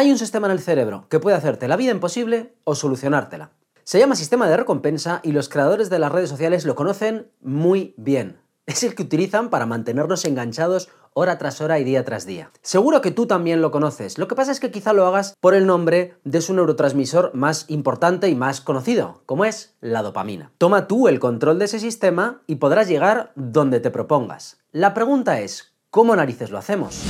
Hay un sistema en el cerebro que puede hacerte la vida imposible o solucionártela. Se llama sistema de recompensa y los creadores de las redes sociales lo conocen muy bien. Es el que utilizan para mantenernos enganchados hora tras hora y día tras día. Seguro que tú también lo conoces. Lo que pasa es que quizá lo hagas por el nombre de su neurotransmisor más importante y más conocido, como es la dopamina. Toma tú el control de ese sistema y podrás llegar donde te propongas. La pregunta es, ¿cómo narices lo hacemos?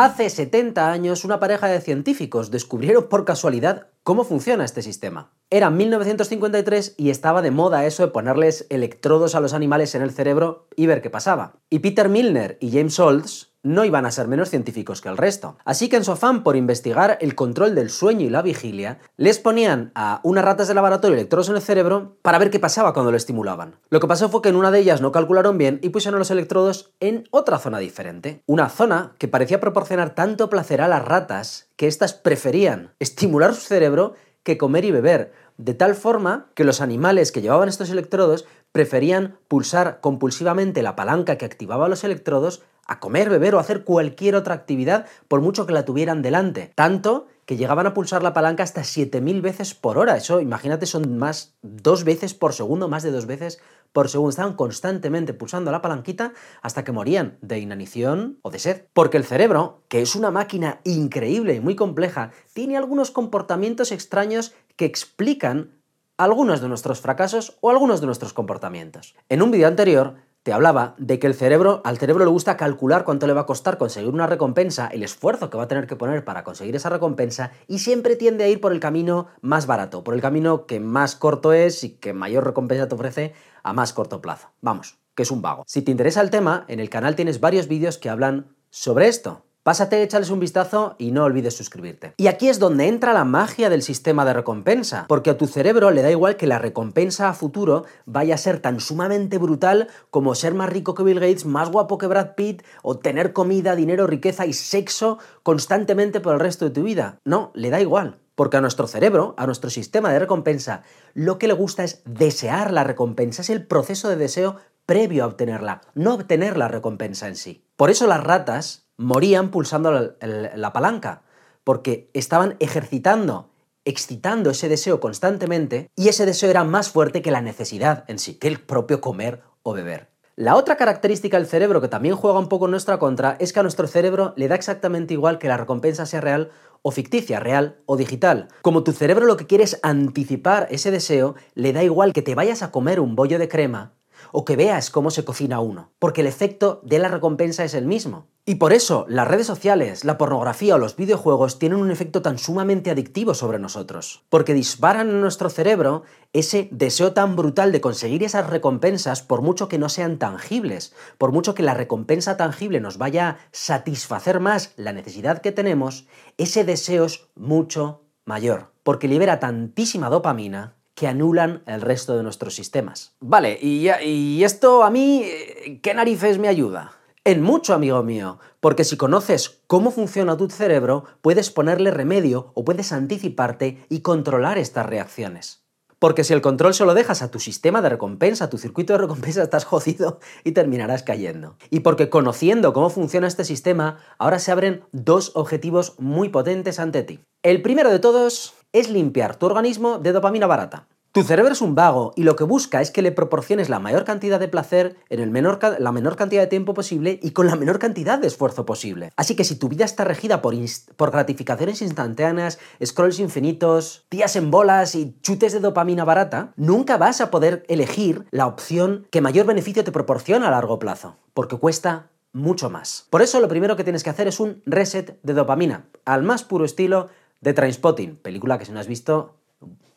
Hace 70 años una pareja de científicos descubrieron por casualidad cómo funciona este sistema. Era 1953 y estaba de moda eso de ponerles electrodos a los animales en el cerebro y ver qué pasaba. Y Peter Milner y James Olds no iban a ser menos científicos que el resto. Así que en su afán por investigar el control del sueño y la vigilia, les ponían a unas ratas de laboratorio electrodos en el cerebro para ver qué pasaba cuando lo estimulaban. Lo que pasó fue que en una de ellas no calcularon bien y pusieron los electrodos en otra zona diferente. Una zona que parecía proporcionar tanto placer a las ratas que éstas preferían estimular su cerebro que comer y beber, de tal forma que los animales que llevaban estos electrodos preferían pulsar compulsivamente la palanca que activaba los electrodos a comer, beber o hacer cualquier otra actividad por mucho que la tuvieran delante. Tanto que llegaban a pulsar la palanca hasta 7000 veces por hora. Eso, imagínate, son más dos veces por segundo, más de dos veces por segundo. Estaban constantemente pulsando la palanquita hasta que morían de inanición o de sed. Porque el cerebro, que es una máquina increíble y muy compleja, tiene algunos comportamientos extraños que explican algunos de nuestros fracasos o algunos de nuestros comportamientos. En un vídeo anterior te hablaba de que el cerebro, al cerebro le gusta calcular cuánto le va a costar conseguir una recompensa, el esfuerzo que va a tener que poner para conseguir esa recompensa, y siempre tiende a ir por el camino más barato, por el camino que más corto es y que mayor recompensa te ofrece a más corto plazo. Vamos, que es un vago. Si te interesa el tema, en el canal tienes varios vídeos que hablan sobre esto. Pásate, échales un vistazo y no olvides suscribirte. Y aquí es donde entra la magia del sistema de recompensa, porque a tu cerebro le da igual que la recompensa a futuro vaya a ser tan sumamente brutal como ser más rico que Bill Gates, más guapo que Brad Pitt, o tener comida, dinero, riqueza y sexo constantemente por el resto de tu vida. No, le da igual. Porque a nuestro cerebro, a nuestro sistema de recompensa, lo que le gusta es desear la recompensa, es el proceso de deseo previo a obtenerla, no obtener la recompensa en sí. Por eso las ratas morían pulsando la, palanca, porque estaban ejercitando, excitando ese deseo constantemente y ese deseo era más fuerte que la necesidad en sí, que el propio comer o beber. La otra característica del cerebro que también juega un poco en nuestra contra es que a nuestro cerebro le da exactamente igual que la recompensa sea real o ficticia, real o digital. Como tu cerebro lo que quiere es anticipar ese deseo, le da igual que te vayas a comer un bollo de crema o que veas cómo se cocina uno, porque el efecto de la recompensa es el mismo. Y por eso las redes sociales, la pornografía o los videojuegos tienen un efecto tan sumamente adictivo sobre nosotros, porque disparan en nuestro cerebro ese deseo tan brutal de conseguir esas recompensas por mucho que no sean tangibles, por mucho que la recompensa tangible nos vaya a satisfacer más la necesidad que tenemos, ese deseo es mucho mayor, porque libera tantísima dopamina que anulan el resto de nuestros sistemas. Vale, y, y esto a mí, eh, ¿qué narices me ayuda? En mucho, amigo mío, porque si conoces cómo funciona tu cerebro, puedes ponerle remedio o puedes anticiparte y controlar estas reacciones. Porque si el control se lo dejas a tu sistema de recompensa, a tu circuito de recompensa, estás jodido y terminarás cayendo. Y porque conociendo cómo funciona este sistema, ahora se abren dos objetivos muy potentes ante ti. El primero de todos es limpiar tu organismo de dopamina barata. Tu cerebro es un vago y lo que busca es que le proporciones la mayor cantidad de placer en el menor, la menor cantidad de tiempo posible y con la menor cantidad de esfuerzo posible. Así que si tu vida está regida por, gratificaciones instantáneas, scrolls infinitos, días en bolas y chutes de dopamina barata, nunca vas a poder elegir la opción que mayor beneficio te proporciona a largo plazo, porque cuesta mucho más. Por eso lo primero que tienes que hacer es un reset de dopamina, al más puro estilo The Trainspotting, película que si no has visto,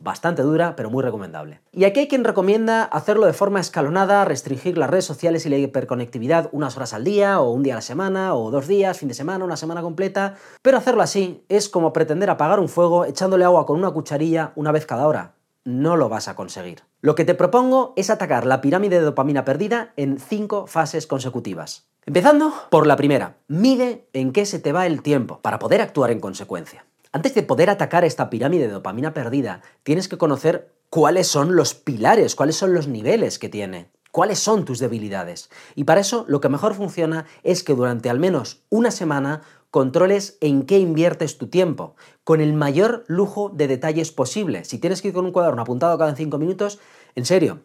bastante dura, pero muy recomendable. Y aquí hay quien recomienda hacerlo de forma escalonada, restringir las redes sociales y la hiperconectividad unas horas al día, o un día a la semana, o dos días, fin de semana, una semana completa. Pero hacerlo así es como pretender apagar un fuego echándole agua con una cucharilla una vez cada hora. No lo vas a conseguir. Lo que te propongo es atacar la pirámide de dopamina perdida en cinco fases consecutivas. Empezando por la primera, mide en qué se te va el tiempo para poder actuar en consecuencia. Antes de poder atacar esta pirámide de dopamina perdida, tienes que conocer cuáles son los pilares, cuáles son los niveles que tiene. ¿Cuáles son tus debilidades? Y para eso lo que mejor funciona es que durante al menos una semana controles en qué inviertes tu tiempo, con el mayor lujo de detalles posible. Si tienes que ir con un cuaderno apuntado cada cinco minutos, en serio,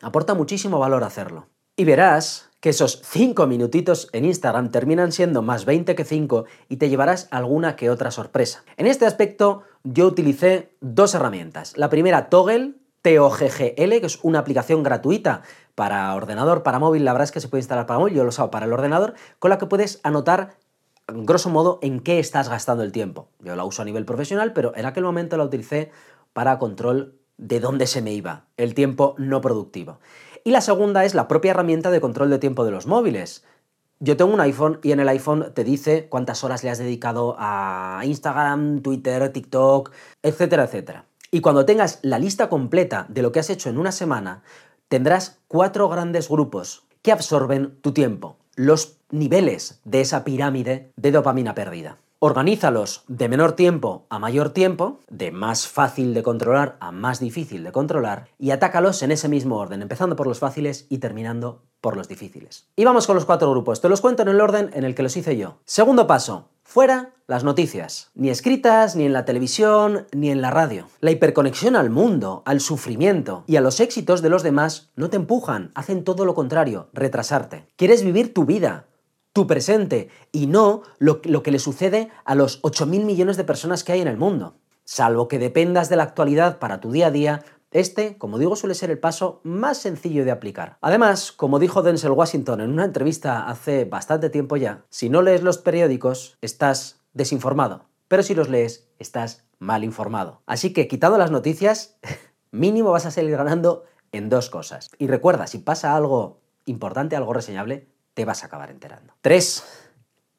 aporta muchísimo valor hacerlo. Y verás que esos 5 minutitos en Instagram terminan siendo más 20 que 5 y te llevarás alguna que otra sorpresa. En este aspecto yo utilicé dos herramientas. La primera, Toggle, T-O-G-G-L, que es una aplicación gratuita para ordenador, para móvil, la verdad es que se puede instalar para móvil, yo lo usado para el ordenador, con la que puedes anotar grosso modo en qué estás gastando el tiempo. Yo la uso a nivel profesional, pero en aquel momento la utilicé para control de dónde se me iba el tiempo no productivo. Y la segunda es la propia herramienta de control de tiempo de los móviles. Yo tengo un iPhone y en el iPhone te dice cuántas horas le has dedicado a Instagram, Twitter, TikTok, etcétera, etcétera. Y cuando tengas la lista completa de lo que has hecho en una semana, tendrás cuatro grandes grupos que absorben tu tiempo, los niveles de esa pirámide de dopamina perdida. Organízalos de menor tiempo a mayor tiempo, de más fácil de controlar a más difícil de controlar, y atácalos en ese mismo orden, empezando por los fáciles y terminando por los difíciles. Y vamos con los cuatro grupos, te los cuento en el orden en el que los hice yo. Segundo paso, Fuera las noticias, ni escritas, ni en la televisión, ni en la radio. La hiperconexión al mundo, al sufrimiento y a los éxitos de los demás no te empujan, hacen todo lo contrario, retrasarte. Quieres vivir tu vida, tu presente y no lo, que le sucede a los 8.000 millones de personas que hay en el mundo. Salvo que dependas de la actualidad para tu día a día, este, como digo, suele ser el paso más sencillo de aplicar. Además, como dijo Denzel Washington en una entrevista hace bastante tiempo ya, si no lees los periódicos, estás desinformado. Pero si los lees, estás mal informado. Así que, quitando las noticias, mínimo vas a salir ganando en dos cosas. Y recuerda, si pasa algo importante, algo reseñable, te vas a acabar enterando. 3.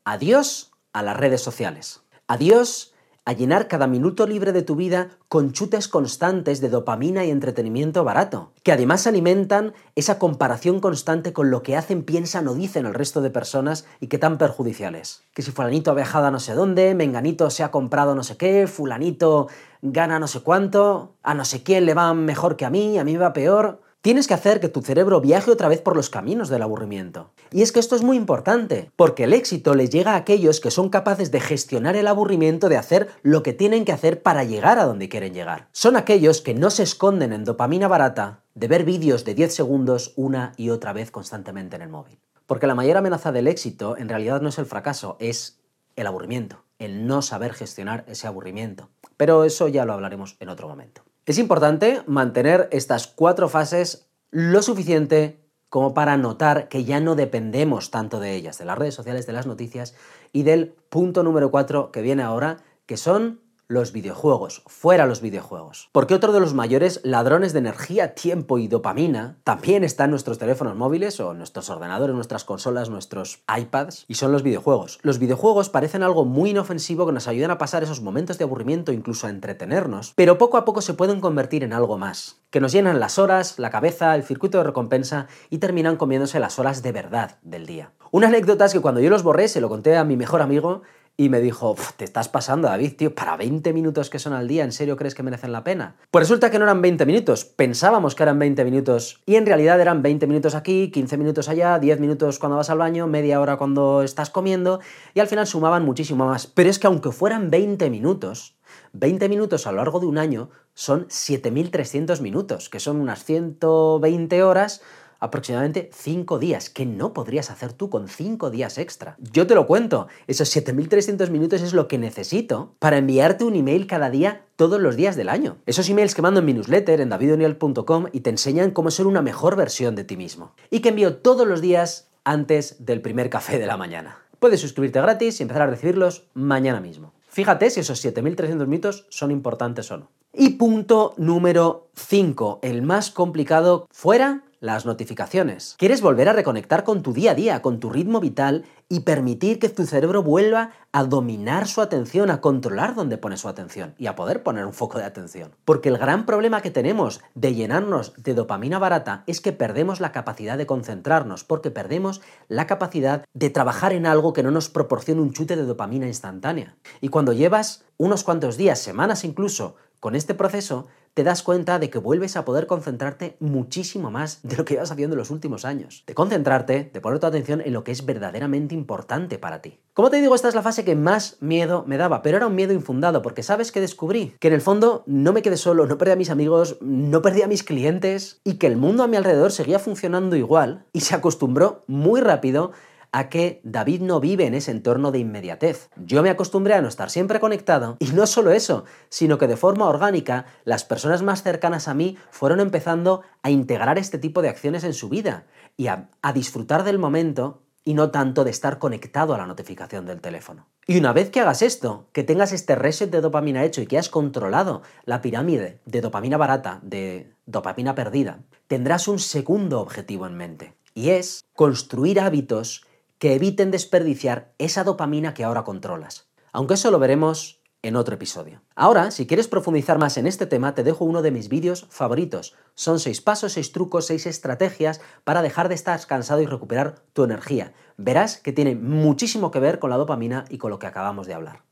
Adiós a las redes sociales. Adiós a llenar cada minuto libre de tu vida con chutes constantes de dopamina y entretenimiento barato, que además alimentan esa comparación constante con lo que hacen, piensan o dicen el resto de personas y que tan perjudiciales. Que si fulanito ha viajado a no sé dónde, menganito se ha comprado no sé qué, fulanito gana no sé cuánto, a no sé quién le va mejor que a mí, a mí me va peor. Tienes que hacer que tu cerebro viaje otra vez por los caminos del aburrimiento. Y es que esto es muy importante, porque el éxito les llega a aquellos que son capaces de gestionar el aburrimiento de hacer lo que tienen que hacer para llegar a donde quieren llegar. Son aquellos que no se esconden en dopamina barata de ver vídeos de 10 segundos una y otra vez constantemente en el móvil. Porque la mayor amenaza del éxito en realidad no es el fracaso, es el aburrimiento, el no saber gestionar ese aburrimiento. Pero eso ya lo hablaremos en otro momento. Es importante mantener estas cuatro fases lo suficiente como para notar que ya no dependemos tanto de ellas, de las redes sociales, de las noticias y del punto número cuatro que viene ahora, que son los videojuegos, fuera los videojuegos. Porque otro de los mayores ladrones de energía, tiempo y dopamina también está en nuestros teléfonos móviles o nuestros ordenadores, nuestras consolas, nuestros iPads, y son los videojuegos. Los videojuegos parecen algo muy inofensivo que nos ayudan a pasar esos momentos de aburrimiento, incluso a entretenernos, pero poco a poco se pueden convertir en algo más, que nos llenan las horas, la cabeza, el circuito de recompensa y terminan comiéndose las horas de verdad del día. Una anécdota es que cuando yo los borré, se lo conté a mi mejor amigo, y me dijo, te estás pasando, David, tío, para 20 minutos que son al día, ¿en serio crees que merecen la pena? Pues resulta que no eran 20 minutos, pensábamos que eran 20 minutos y en realidad eran 20 minutos aquí, 15 minutos allá, 10 minutos cuando vas al baño, media hora cuando estás comiendo y al final sumaban muchísimo más. Pero es que aunque fueran 20 minutos, 20 minutos a lo largo de un año son 7.300 minutos, que son unas 120 horas aproximadamente 5 días, que no podrías hacer tú con 5 días extra. Yo te lo cuento, esos 7300 minutos es lo que necesito para enviarte un email cada día todos los días del año. Esos emails que mando en mi newsletter en davidoniel.com y te enseñan cómo ser una mejor versión de ti mismo. Y que envío todos los días antes del primer café de la mañana. Puedes suscribirte gratis y empezar a recibirlos mañana mismo. Fíjate si esos 7300 minutos son importantes o no. Y punto número 5, el más complicado, fuera las notificaciones. Quieres volver a reconectar con tu día a día, con tu ritmo vital y permitir que tu cerebro vuelva a dominar su atención, a controlar dónde pone su atención y a poder poner un foco de atención. Porque el gran problema que tenemos de llenarnos de dopamina barata es que perdemos la capacidad de concentrarnos, porque perdemos la capacidad de trabajar en algo que no nos proporcione un chute de dopamina instantánea. Y cuando llevas unos cuantos días, semanas incluso, con este proceso, te das cuenta de que vuelves a poder concentrarte muchísimo más de lo que ibas haciendo en los últimos años. De concentrarte, de poner tu atención en lo que es verdaderamente importante para ti. Como te digo, esta es la fase que más miedo me daba, pero era un miedo infundado, porque sabes que descubrí que en el fondo no me quedé solo, no perdí a mis amigos, no perdí a mis clientes y que el mundo a mi alrededor seguía funcionando igual y se acostumbró muy rápido a que David no vive en ese entorno de inmediatez. Yo me acostumbré a no estar siempre conectado y no solo eso, sino que de forma orgánica las personas más cercanas a mí fueron empezando a integrar este tipo de acciones en su vida y a, disfrutar del momento y no tanto de estar conectado a la notificación del teléfono. Y una vez que hagas esto, que tengas este reset de dopamina hecho y que has controlado la pirámide de dopamina barata, de dopamina perdida, tendrás un segundo objetivo en mente, y es construir hábitos que eviten desperdiciar esa dopamina que ahora controlas. Aunque eso lo veremos en otro episodio. Ahora, si quieres profundizar más en este tema, te dejo uno de mis vídeos favoritos. Son seis pasos, seis trucos, seis estrategias para dejar de estar cansado y recuperar tu energía. Verás que tiene muchísimo que ver con la dopamina y con lo que acabamos de hablar.